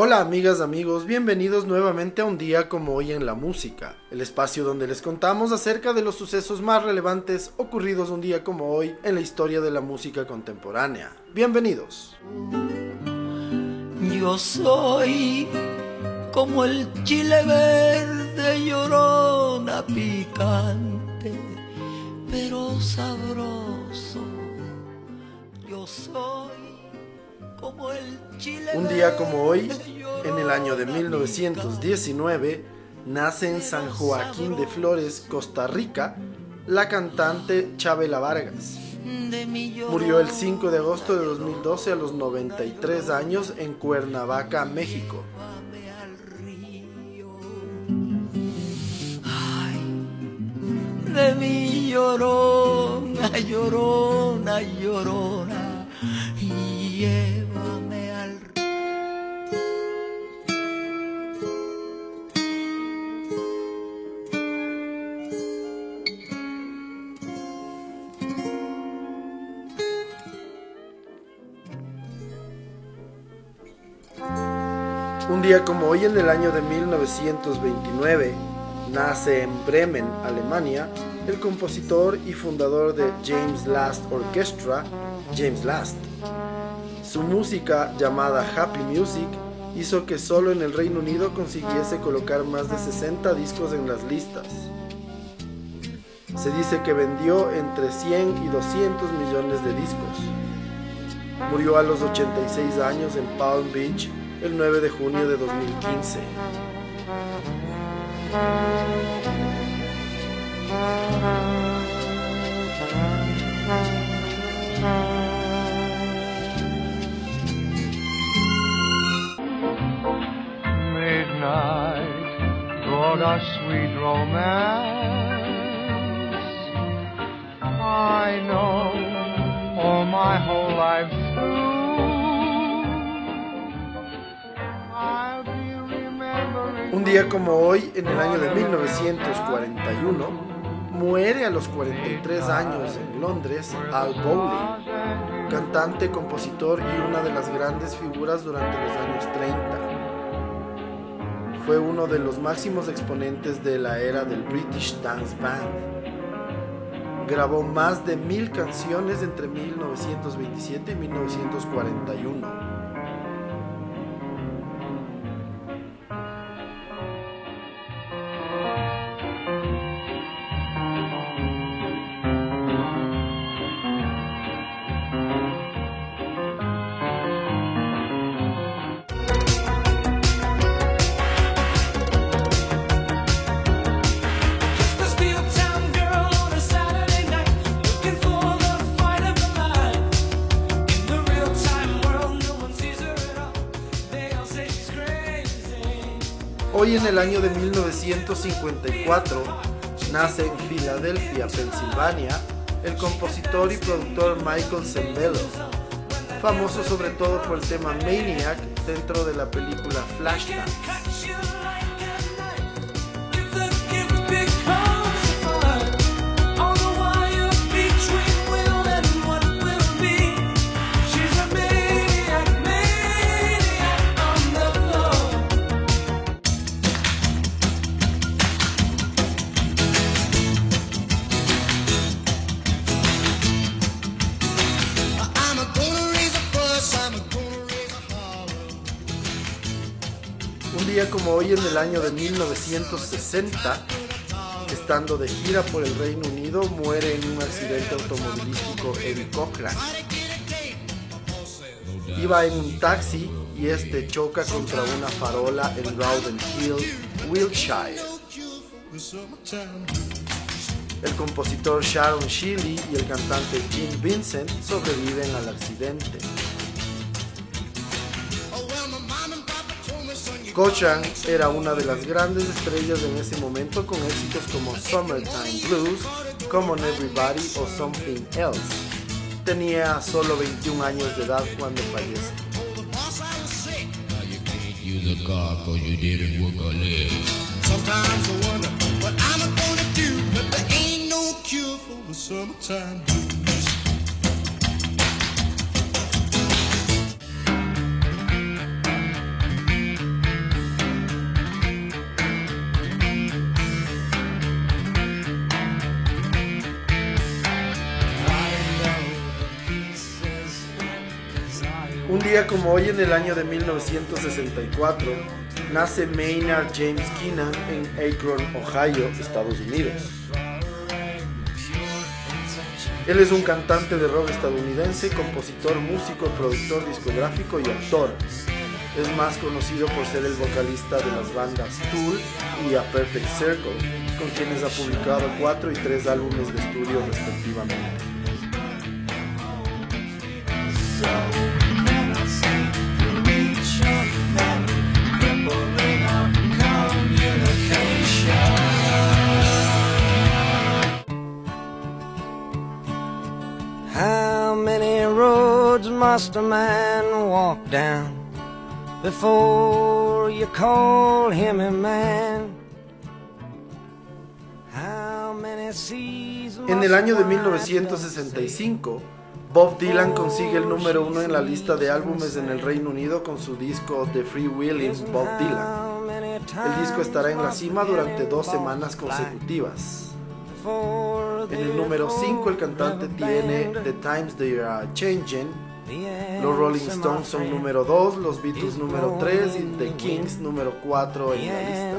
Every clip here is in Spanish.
Hola amigas, amigos, bienvenidos nuevamente a un día como hoy en la música, el espacio donde les contamos acerca de los sucesos más relevantes ocurridos un día como hoy en la historia de la música contemporánea. Bienvenidos. Yo soy como el chile verde llorona picante, pero sabroso. Yo soy Un día como hoy, en el año de 1919, nace en San Joaquín de Flores, Costa Rica, la cantante Chabela Vargas. Murió el 5 de agosto de 2012 a los 93 años en Cuernavaca, México. de mi llorona, llorona, llorona, como hoy en el año de 1929, nace en Bremen, Alemania, el compositor y fundador de James Last Orchestra, James Last. Su música, llamada Happy Music, hizo que solo en el Reino Unido consiguiese colocar más de 60 discos en las listas. Se dice que vendió entre 100 y 200 millones de discos. Murió a los 86 años en Palm Beach el 9 de junio de 2015. midnight brought us sweet romance. I know all my whole life Un día como hoy, en el año de 1941, muere a los 43 años en Londres Al Bowley, cantante, compositor y una de las grandes figuras durante los años 30. Fue uno de los máximos exponentes de la era del British Dance Band. Grabó más de mil canciones entre 1927 y 1941. Hoy en el año de 1954 nace en Filadelfia, Pensilvania, el compositor y productor Michael Sembello, famoso sobre todo por el tema Maniac dentro de la película Flashdance. Hoy en el año de 1960, estando de gira por el Reino Unido, muere en un accidente automovilístico Eddie Cochran. Iba en un taxi y este choca contra una farola en Rowden Hill, Wiltshire. El compositor Sharon Shealy y el cantante Jim Vincent sobreviven al accidente. Cochran era una de las grandes estrellas en ese momento con éxitos como Summertime Blues, Common Everybody o Something Else. Tenía solo 21 años de edad cuando fallece. Sometimes I what I'm gonna do, but there ain't no cure for the summertime día como hoy en el año de 1964, nace Maynard James Keenan en Akron, Ohio, Estados Unidos. Él es un cantante de rock estadounidense, compositor, músico, productor discográfico y actor. Es más conocido por ser el vocalista de las bandas Tool y A Perfect Circle, con quienes ha publicado cuatro y tres álbumes de estudio respectivamente. Must a man walk down before you call him a man? En el año de one 1965, Bob Dylan consigue el número uno en la lista de álbumes en el Reino Unido con su disco The Free Willing Bob Dylan. El disco estará en la cima durante dos semanas consecutivas. En el número 5 el cantante tiene The Times They Are Changing, los Rolling Stones son número 2, los Beatles número 3 y The in the Kings número 4 The en la lista.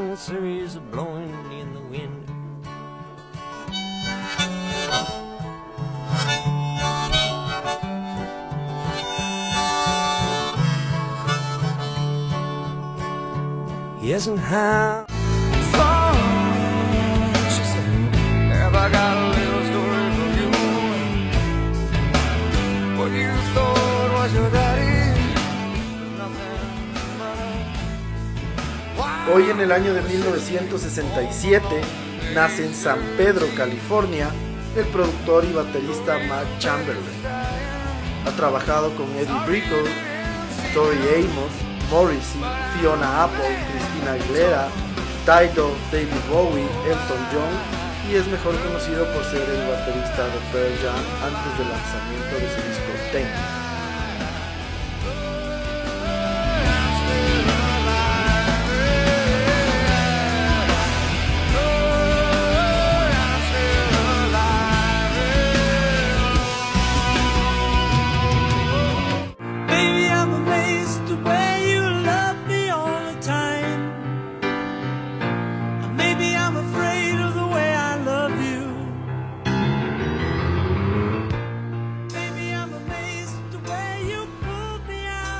Yes, and how Hoy en el año de 1967 nace en San Pedro, California, el productor y baterista Matt Chamberlain. Ha trabajado con Eddie Brickell, Tori Amos, Morrissey, Fiona Apple, Christina Aguilera, Dido, David Bowie, Elton John y es mejor conocido por ser el baterista de Pearl Jam antes del lanzamiento de su disco Ten.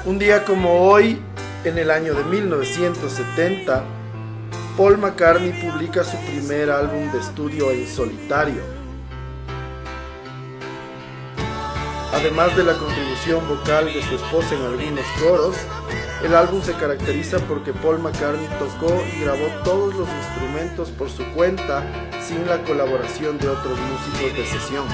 Un día como hoy, en el año de 1970, Paul McCartney publica su primer álbum de estudio en solitario. Además de la contribución vocal de su esposa en algunos coros, el álbum se caracteriza porque Paul McCartney tocó y grabó todos los instrumentos por su cuenta sin la colaboración de otros músicos de sesión.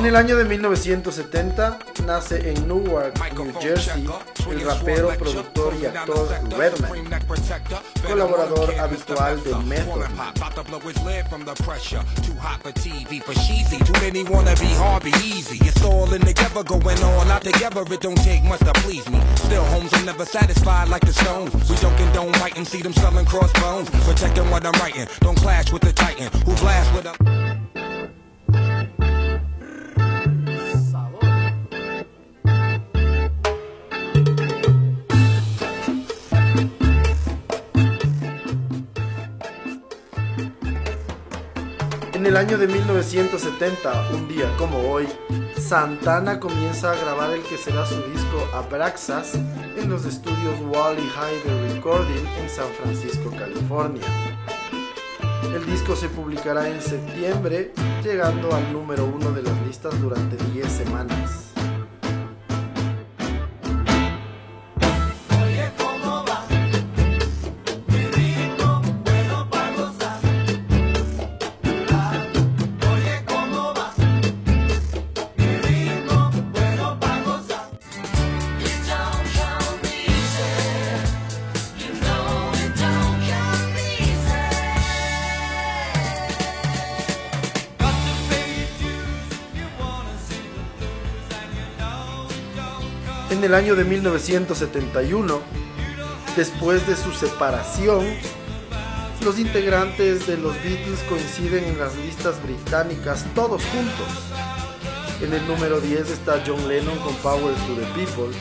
En el año de 1970 nace en Newark, New Jersey, el rapero, productor y actor Redman, colaborador habitual de Method Man. En el año de 1970, un día como hoy, Santana comienza a grabar el que será su disco Abraxas en los estudios Wally Hyder Recording en San Francisco, California. El disco se publicará en septiembre, llegando al número uno de las listas durante 10 semanas. En el año de 1971, después de su separación, los integrantes de los Beatles coinciden en las listas británicas todos juntos. En el número 10 está John Lennon con Power to the People,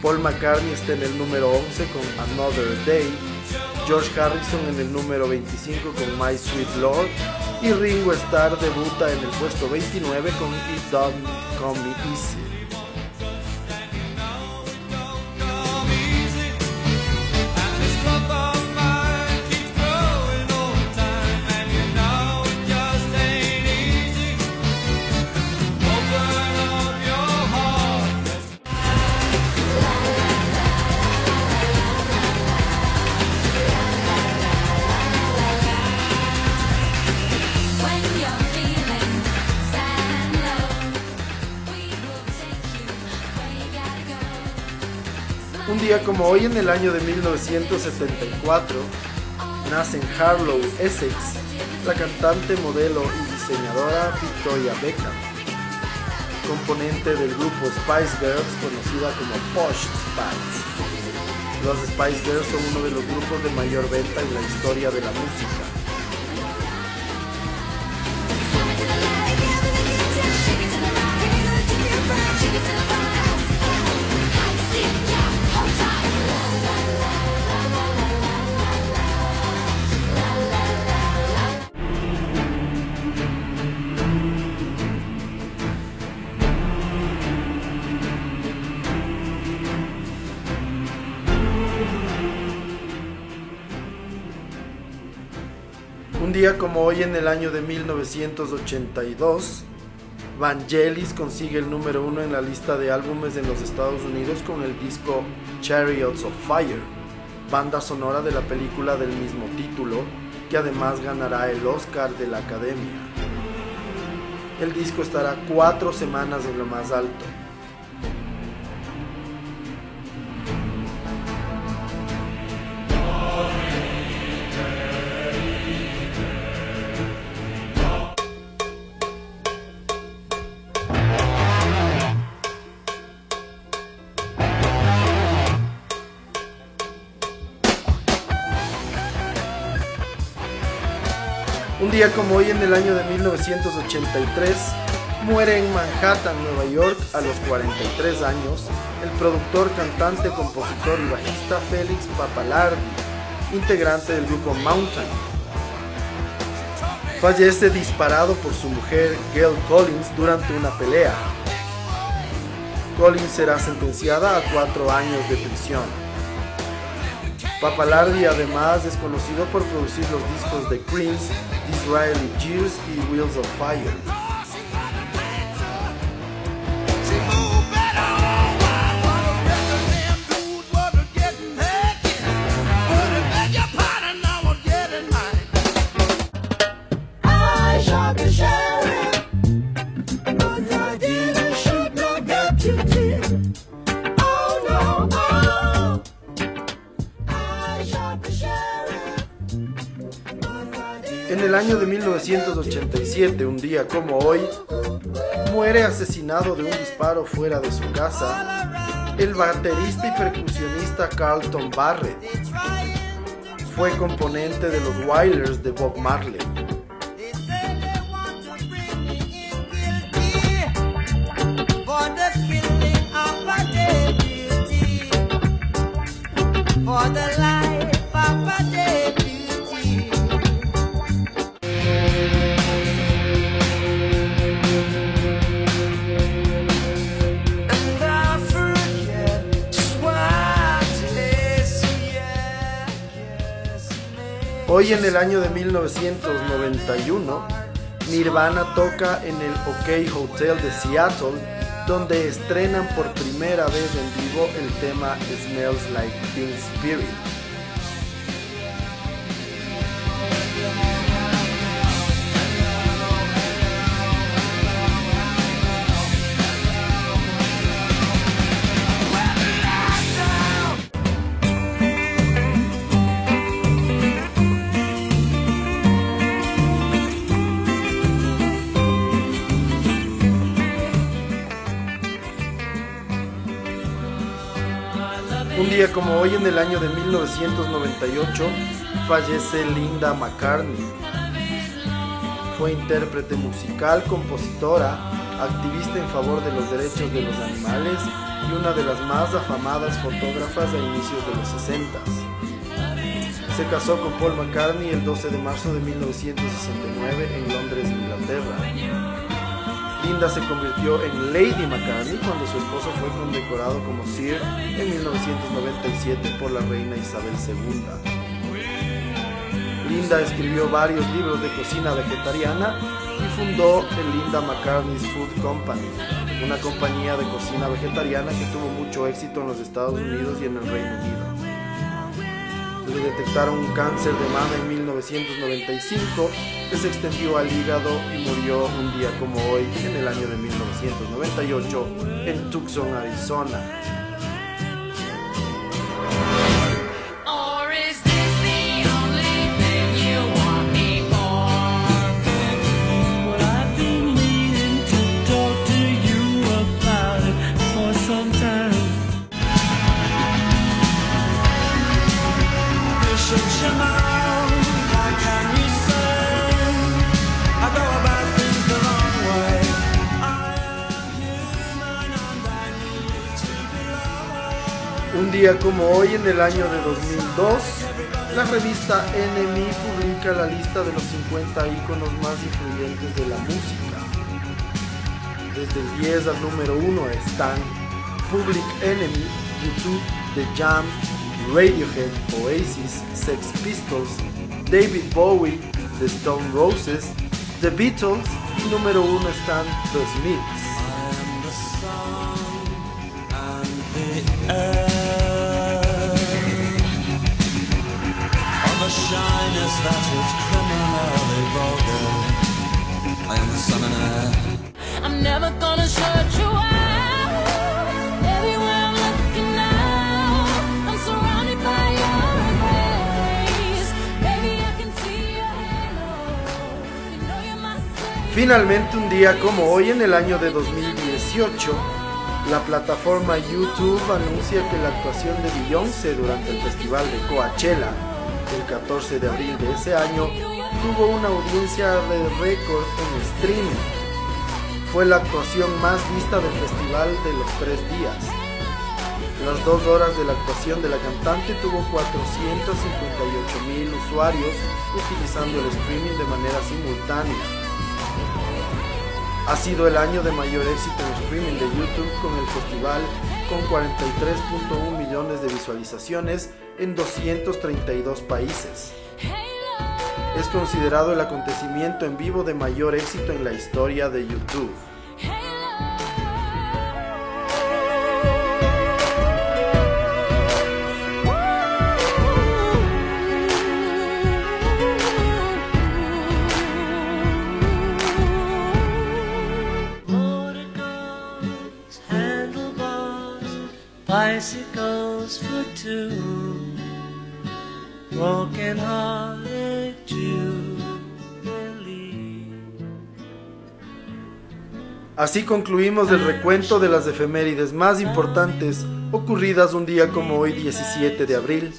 Paul McCartney está en el número 11 con Another Day, George Harrison en el número 25 con My Sweet Lord y Ringo Starr debuta en el puesto 29 con It Don't Come Easy. Como hoy en el año de 1974, nace en Harlow, Essex, la cantante, modelo y diseñadora Victoria Beckham, componente del grupo Spice Girls conocida como Posh Spice. Los Spice Girls son uno de los grupos de mayor venta en la historia de la música. Como hoy en el año de 1982, Vangelis consigue el número uno en la lista de álbumes en los Estados Unidos con el disco Chariots of Fire, banda sonora de la película del mismo título, que además ganará el Oscar de la Academia. El disco estará cuatro semanas en lo más alto. Como hoy en el año de 1983, muere en Manhattan, Nueva York, a los 43 años, el productor, cantante, compositor y bajista Félix Papalardi, integrante del grupo Mountain. Fallece disparado por su mujer Gail Collins durante una pelea. Collins será sentenciada a cuatro años de prisión. Papalardi además es conocido por producir los discos de Creams, Disraeli Gears y Wheels of Fire. En el año de 1987, un día como hoy, muere asesinado de un disparo fuera de su casa el baterista y percusionista Carlton Barrett. Fue componente de los Wailers de Bob Marley. Hoy en el año de 1991, Nirvana toca en el OK Hotel de Seattle, donde estrenan por primera vez en vivo el tema Smells Like Teen Spirit. Día como hoy en el año de 1998 fallece Linda McCartney. Fue intérprete musical, compositora, activista en favor de los derechos de los animales y una de las más afamadas fotógrafas a inicios de los 60. Se casó con Paul McCartney el 12 de marzo de 1969 en Londres, Inglaterra. Linda se convirtió en Lady McCartney cuando su esposo fue condecorado como Sir en 1997 por la reina Isabel II. Linda escribió varios libros de cocina vegetariana y fundó el Linda McCartney's Food Company, una compañía de cocina vegetariana que tuvo mucho éxito en los Estados Unidos y en el Reino Unido. Le detectaron un cáncer de mama en 1995 que se extendió al hígado y murió un día como hoy, en el año de 1998, en Tucson, Arizona. Un día como hoy, en el año de 2002, la revista NME publica la lista de los 50 íconos más influyentes de la música. Desde el 10 al número 1 están Public Enemy, YouTube, The Jam, Radiohead, Oasis, Sex Pistols, David Bowie, The Stone Roses, The Beatles y número 1 están The Smiths. Finalmente, un día como hoy en el año de 2018, la plataforma YouTube anuncia que la actuación de Beyoncé durante el festival de Coachella, el 14 de abril de ese año, tuvo una audiencia de récord en streaming. Fue la actuación más vista del festival de los tres días. Las dos horas de la actuación de la cantante tuvo 458 mil usuarios utilizando el streaming de manera simultánea. Ha sido el año de mayor éxito en streaming de YouTube con el festival con 43.1 millones de visualizaciones en 232 países. Es considerado el acontecimiento en vivo de mayor éxito en la historia de YouTube. Así concluimos el recuento de las efemérides más importantes ocurridas un día como hoy 17 de abril.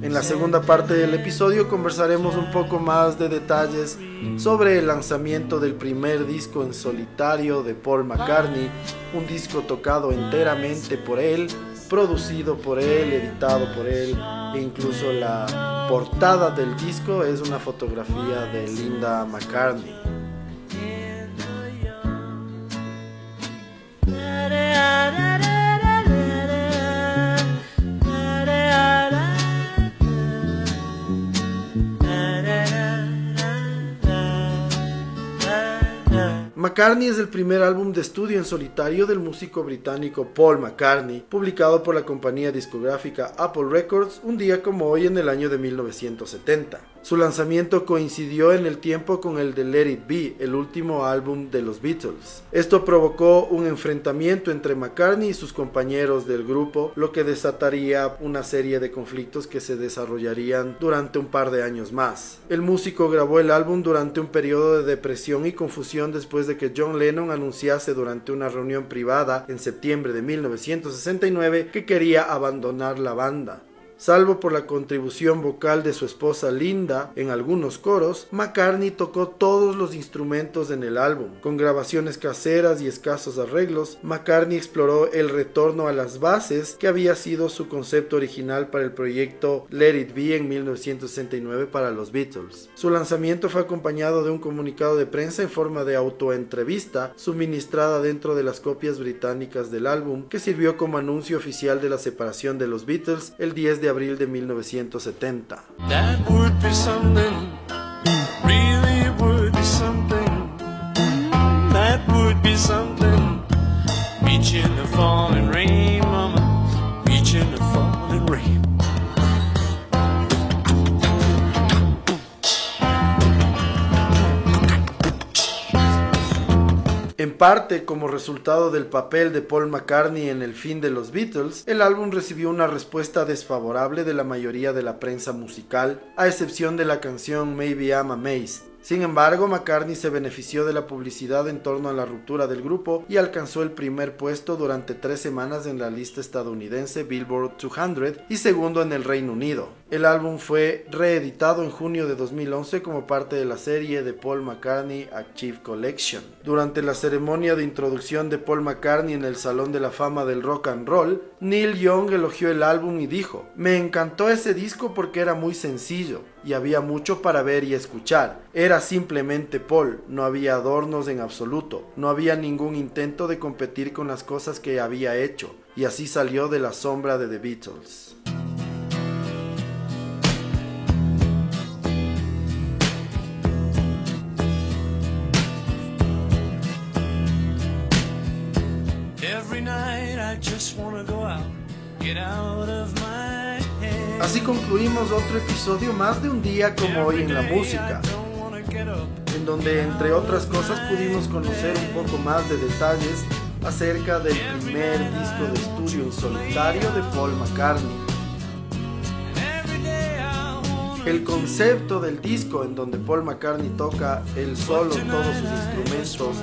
En la segunda parte del episodio conversaremos un poco más de detalles sobre el lanzamiento del primer disco en solitario de Paul McCartney, un disco tocado enteramente por él, producido por él, editado por él, e incluso la portada del disco es una fotografía de Linda McCartney. McCartney es el primer álbum de estudio en solitario del músico británico Paul McCartney, publicado por la compañía discográfica Apple Records un día como hoy en el año de 1970. Su lanzamiento coincidió en el tiempo con el de Let It Be, el último álbum de los Beatles. Esto provocó un enfrentamiento entre McCartney y sus compañeros del grupo, lo que desataría una serie de conflictos que se desarrollarían durante un par de años más. El músico grabó el álbum durante un periodo de depresión y confusión después de que John Lennon anunciase durante una reunión privada en septiembre de 1969 que quería abandonar la banda. Salvo por la contribución vocal de su esposa Linda en algunos coros, McCartney tocó todos los instrumentos en el álbum. Con grabaciones caseras y escasos arreglos, McCartney exploró el retorno a las bases que había sido su concepto original para el proyecto Let It Be en 1969 para los Beatles. Su lanzamiento fue acompañado de un comunicado de prensa en forma de autoentrevista suministrada dentro de las copias británicas del álbum que sirvió como anuncio oficial de la separación de los Beatles el 10 de abril de 1970. That would be something, really would be something. That would be something. Reaching the falling rain, En parte, como resultado del papel de Paul McCartney en el fin de los Beatles, el álbum recibió una respuesta desfavorable de la mayoría de la prensa musical, a excepción de la canción Maybe I'm Amazed. Sin embargo, McCartney se benefició de la publicidad en torno a la ruptura del grupo y alcanzó el primer puesto durante tres semanas en la lista estadounidense Billboard 200 y segundo en el Reino Unido. El álbum fue reeditado en junio de 2011 como parte de la serie de Paul McCartney Achieve Collection. Durante la ceremonia de introducción de Paul McCartney en el Salón de la Fama del Rock and Roll, Neil Young elogió el álbum y dijo, me encantó ese disco porque era muy sencillo y había mucho para ver y escuchar. Era simplemente Paul, no había adornos en absoluto, no había ningún intento de competir con las cosas que había hecho, y así salió de la sombra de The Beatles. Otro episodio más de un día como hoy en la música, en donde entre otras cosas pudimos conocer un poco más de detalles acerca del primer disco de estudio en solitario de Paul McCartney. El concepto del disco en donde Paul McCartney toca él solo todos sus instrumentos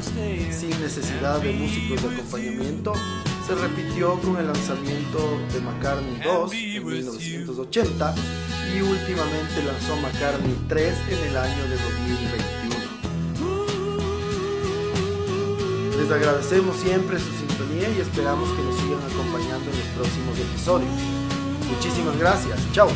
sin necesidad de músicos de acompañamiento se repitió con el lanzamiento de McCartney 2 en 1980 y últimamente lanzó McCartney 3 en el año de 2021. Les agradecemos siempre su sintonía y esperamos que nos sigan acompañando en los próximos episodios. Muchísimas gracias. Chao.